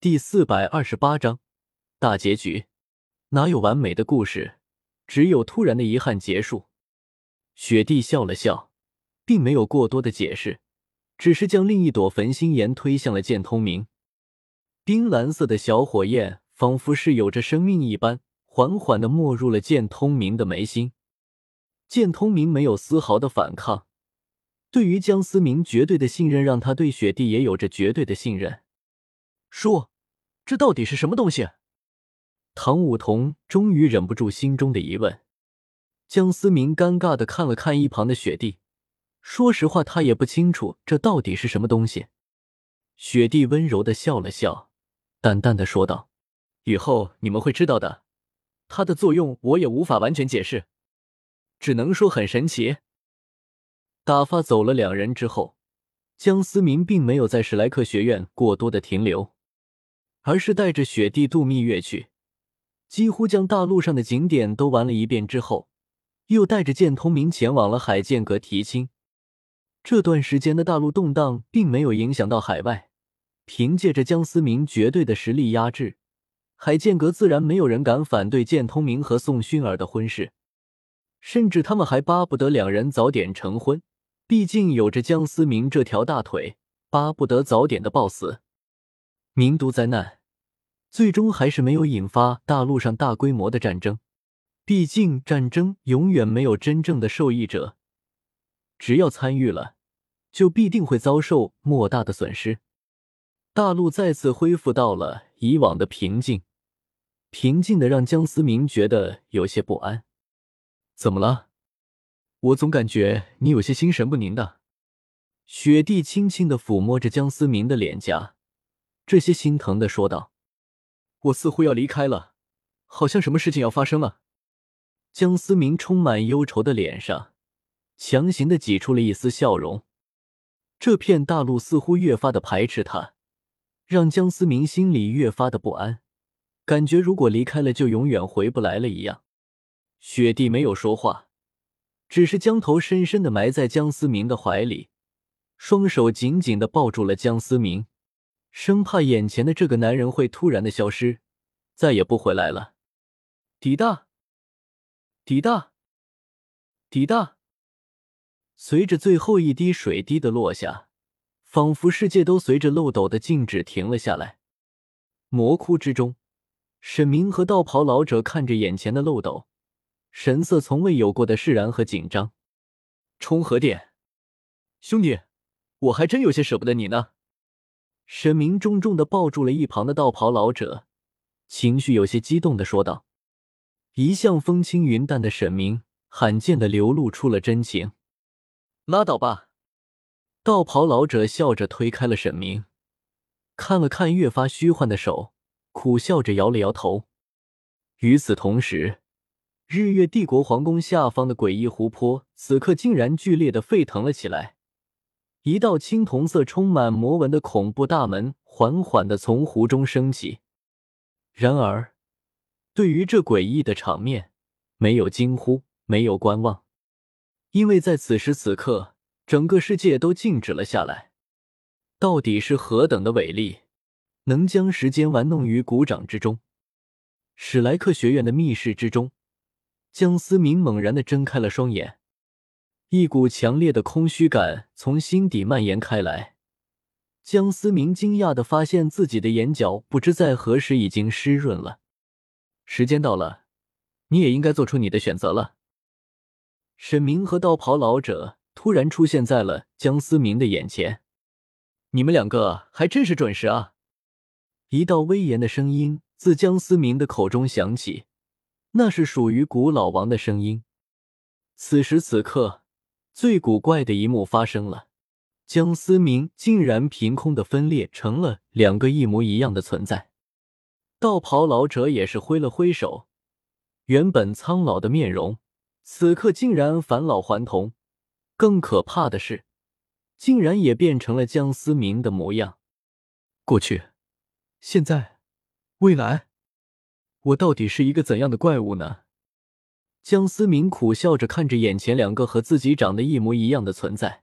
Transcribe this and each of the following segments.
第四百二十八章大结局。哪有完美的故事，只有突然的遗憾结束。雪帝笑了笑，并没有过多的解释，只是将另一朵焚心炎推向了剑通明。冰蓝色的小火焰仿佛是有着生命一般，缓缓的没入了剑通明的眉心。剑通明没有丝毫的反抗，对于江思明绝对的信任，让他对雪帝也有着绝对的信任。说，这到底是什么东西？唐舞桐终于忍不住心中的疑问。江思明尴尬的看了看一旁的雪地，说实话，他也不清楚这到底是什么东西。雪地温柔的笑了笑，淡淡的说道：“以后你们会知道的。它的作用我也无法完全解释，只能说很神奇。”打发走了两人之后，江思明并没有在史莱克学院过多的停留。而是带着雪地度蜜月去，几乎将大陆上的景点都玩了一遍之后，又带着剑通明前往了海剑阁提亲。这段时间的大陆动荡并没有影响到海外，凭借着江思明绝对的实力压制，海剑阁自然没有人敢反对剑通明和宋薰儿的婚事，甚至他们还巴不得两人早点成婚，毕竟有着江思明这条大腿，巴不得早点的暴死。民都灾难。最终还是没有引发大陆上大规模的战争，毕竟战争永远没有真正的受益者，只要参与了，就必定会遭受莫大的损失。大陆再次恢复到了以往的平静，平静的让江思明觉得有些不安。怎么了？我总感觉你有些心神不宁的。雪地轻轻的抚摸着江思明的脸颊，这些心疼的说道。我似乎要离开了，好像什么事情要发生了。江思明充满忧愁的脸上，强行的挤出了一丝笑容。这片大陆似乎越发的排斥他，让江思明心里越发的不安，感觉如果离开了就永远回不来了一样。雪帝没有说话，只是将头深深的埋在江思明的怀里，双手紧紧的抱住了江思明。生怕眼前的这个男人会突然的消失，再也不回来了。滴答，滴答，滴答。随着最后一滴水滴的落下，仿佛世界都随着漏斗的静止停了下来。魔窟之中，沈明和道袍老者看着眼前的漏斗，神色从未有过的释然和紧张。冲和殿，兄弟，我还真有些舍不得你呢。沈明重重的抱住了一旁的道袍老者，情绪有些激动的说道：“一向风轻云淡的沈明，罕见的流露出了真情。”拉倒吧，道袍老者笑着推开了沈明，看了看越发虚幻的手，苦笑着摇了摇头。与此同时，日月帝国皇宫下方的诡异湖泊，此刻竟然剧烈的沸腾了起来。一道青铜色、充满魔纹的恐怖大门缓缓的从湖中升起。然而，对于这诡异的场面，没有惊呼，没有观望，因为在此时此刻，整个世界都静止了下来。到底是何等的伟力，能将时间玩弄于股掌之中？史莱克学院的密室之中，江思明猛然的睁开了双眼。一股强烈的空虚感从心底蔓延开来，江思明惊讶的发现自己的眼角不知在何时已经湿润了。时间到了，你也应该做出你的选择了。沈明和道袍老者突然出现在了江思明的眼前，你们两个还真是准时啊！一道威严的声音自江思明的口中响起，那是属于古老王的声音。此时此刻。最古怪的一幕发生了，江思明竟然凭空的分裂成了两个一模一样的存在。道袍老者也是挥了挥手，原本苍老的面容，此刻竟然返老还童。更可怕的是，竟然也变成了江思明的模样。过去，现在，未来，我到底是一个怎样的怪物呢？江思明苦笑着看着眼前两个和自己长得一模一样的存在，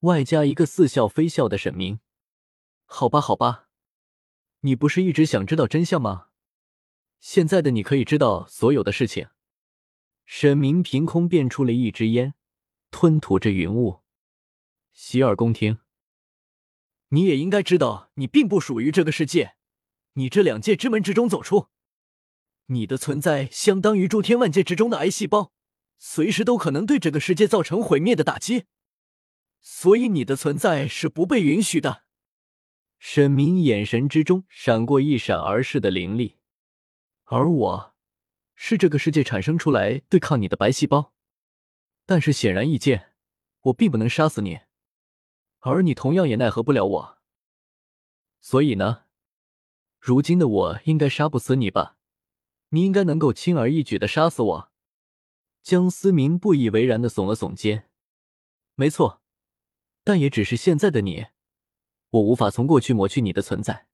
外加一个似笑非笑的沈明。好吧，好吧，你不是一直想知道真相吗？现在的你可以知道所有的事情。沈明凭空变出了一支烟，吞吐着云雾。洗耳恭听。你也应该知道，你并不属于这个世界。你这两界之门之中走出，你的存在相当于诸天万界之中的癌细胞，随时都可能对这个世界造成毁灭的打击。所以你的存在是不被允许的。沈明眼神之中闪过一闪而逝的灵力，而我，是这个世界产生出来对抗你的白细胞。但是显然易见，我并不能杀死你。而你同样也奈何不了我，所以呢，如今的我应该杀不死你吧？你应该能够轻而易举的杀死我。江思明不以为然的耸了耸肩，没错，但也只是现在的你，我无法从过去抹去你的存在，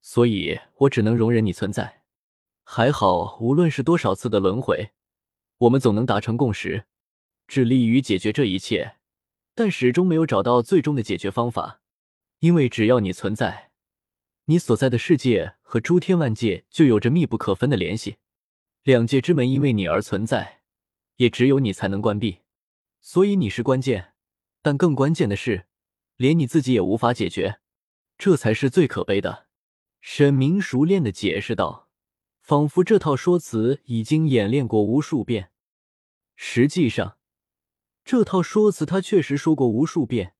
所以我只能容忍你存在。还好，无论是多少次的轮回，我们总能达成共识，致力于解决这一切。但始终没有找到最终的解决方法，因为只要你存在，你所在的世界和诸天万界就有着密不可分的联系。两界之门因为你而存在，也只有你才能关闭，所以你是关键。但更关键的是，连你自己也无法解决，这才是最可悲的。沈明熟练的解释道，仿佛这套说辞已经演练过无数遍。实际上。这套说辞他确实说过无数遍，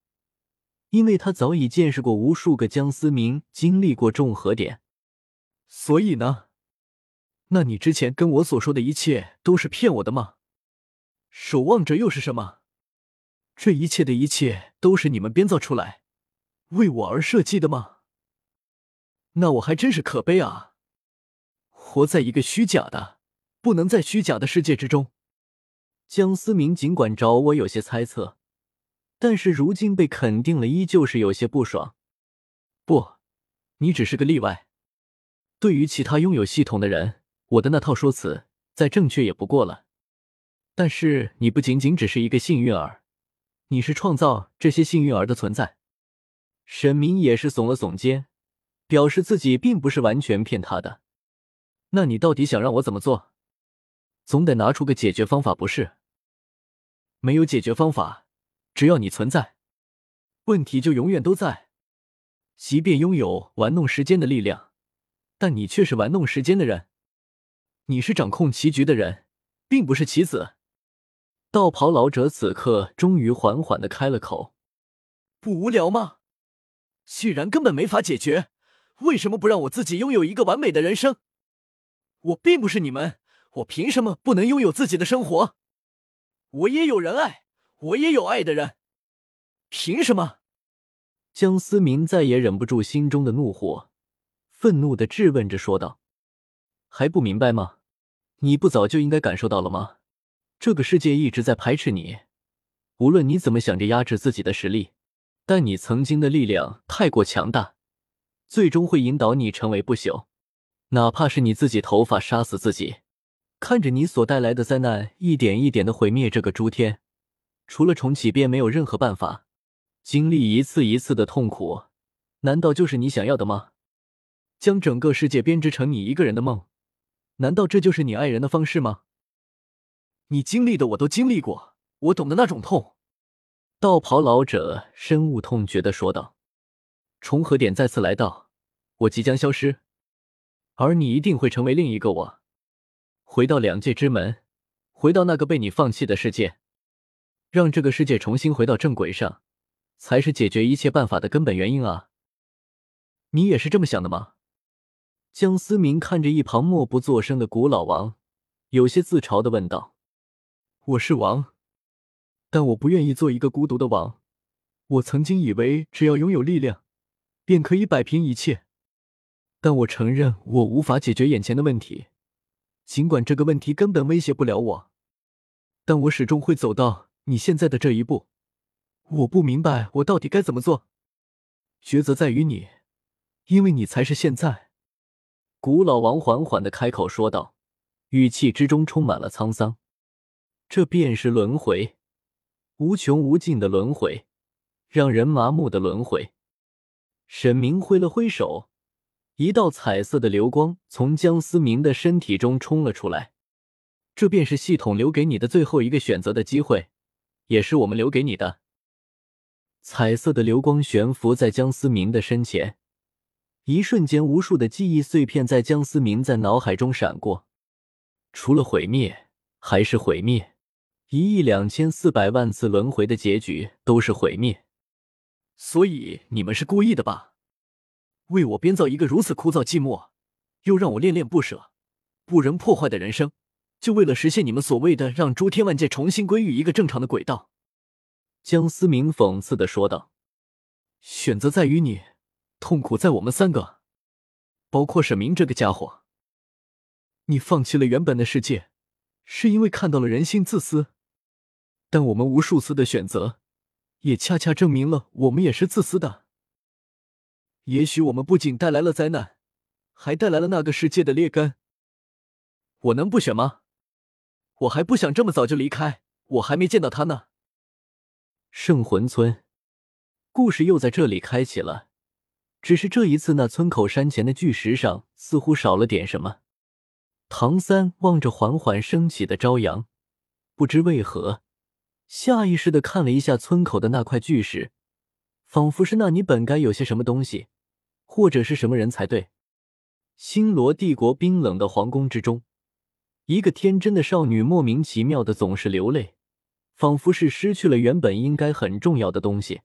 因为他早已见识过无数个江思明经历过重合点。所以呢？那你之前跟我所说的一切都是骗我的吗？守望者又是什么？这一切的一切都是你们编造出来，为我而设计的吗？那我还真是可悲啊！活在一个虚假的、不能在虚假的世界之中。江思明尽管找我有些猜测，但是如今被肯定了，依旧是有些不爽。不，你只是个例外。对于其他拥有系统的人，我的那套说辞再正确也不过了。但是你不仅仅只是一个幸运儿，你是创造这些幸运儿的存在。沈明也是耸了耸肩，表示自己并不是完全骗他的。那你到底想让我怎么做？总得拿出个解决方法，不是？没有解决方法，只要你存在，问题就永远都在。即便拥有玩弄时间的力量，但你却是玩弄时间的人。你是掌控棋局的人，并不是棋子。道袍老者此刻终于缓缓的开了口：“不无聊吗？既然根本没法解决，为什么不让我自己拥有一个完美的人生？我并不是你们。”我凭什么不能拥有自己的生活？我也有人爱，我也有爱的人，凭什么？江思明再也忍不住心中的怒火，愤怒的质问着说道：“还不明白吗？你不早就应该感受到了吗？这个世界一直在排斥你，无论你怎么想着压制自己的实力，但你曾经的力量太过强大，最终会引导你成为不朽，哪怕是你自己头发杀死自己。”看着你所带来的灾难一点一点的毁灭这个诸天，除了重启便没有任何办法。经历一次一次的痛苦，难道就是你想要的吗？将整个世界编织成你一个人的梦，难道这就是你爱人的方式吗？你经历的我都经历过，我懂得那种痛。道袍老者深恶痛绝的说道：“重合点再次来到，我即将消失，而你一定会成为另一个我。”回到两界之门，回到那个被你放弃的世界，让这个世界重新回到正轨上，才是解决一切办法的根本原因啊！你也是这么想的吗？江思明看着一旁默不作声的古老王，有些自嘲的问道：“我是王，但我不愿意做一个孤独的王。我曾经以为只要拥有力量，便可以摆平一切，但我承认我无法解决眼前的问题。”尽管这个问题根本威胁不了我，但我始终会走到你现在的这一步。我不明白我到底该怎么做，抉择在于你，因为你才是现在。古老王缓缓的开口说道，语气之中充满了沧桑。这便是轮回，无穷无尽的轮回，让人麻木的轮回。沈明挥了挥手，一道彩色的流光从江思明的身体中冲了出来。这便是系统留给你的最后一个选择的机会，也是我们留给你的。彩色的流光悬浮在江思明的身前，一瞬间，无数的记忆碎片在江思明在脑海中闪过。除了毁灭，还是毁灭。一亿两千四百万次轮回的结局都是毁灭。所以你们是故意的吧？为我编造一个如此枯燥寂寞，又让我恋恋不舍、不忍破坏的人生，就为了实现你们所谓的让诸天万界重新归于一个正常的轨道。江思明讽刺的说道：“选择在于你，痛苦在我们三个，包括沈明这个家伙。你放弃了原本的世界，是因为看到了人性自私。但我们无数次的选择，也恰恰证明了我们也是自私的。也许我们不仅带来了灾难，还带来了那个世界的劣根。我能不选吗？我还不想这么早就离开，我还没见到他呢。”圣魂村，故事又在这里开启了。只是这一次，那村口山前的巨石上似乎少了点什么。唐三望着缓缓升起的朝阳，不知为何，下意识的看了一下村口的那块巨石，仿佛是那里本该有些什么东西，或者是什么人才对。星罗帝国冰冷的皇宫之中，一个天真的少女莫名其妙的总是流泪。仿佛是失去了原本应该很重要的东西。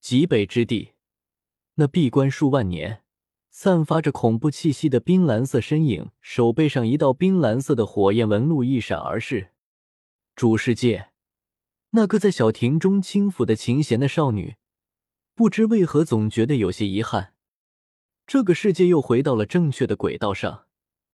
极北之地，那闭关数万年、散发着恐怖气息的冰蓝色身影，手背上一道冰蓝色的火焰纹路一闪而逝。主世界，那个在小亭中轻抚的琴弦的少女，不知为何总觉得有些遗憾。这个世界又回到了正确的轨道上，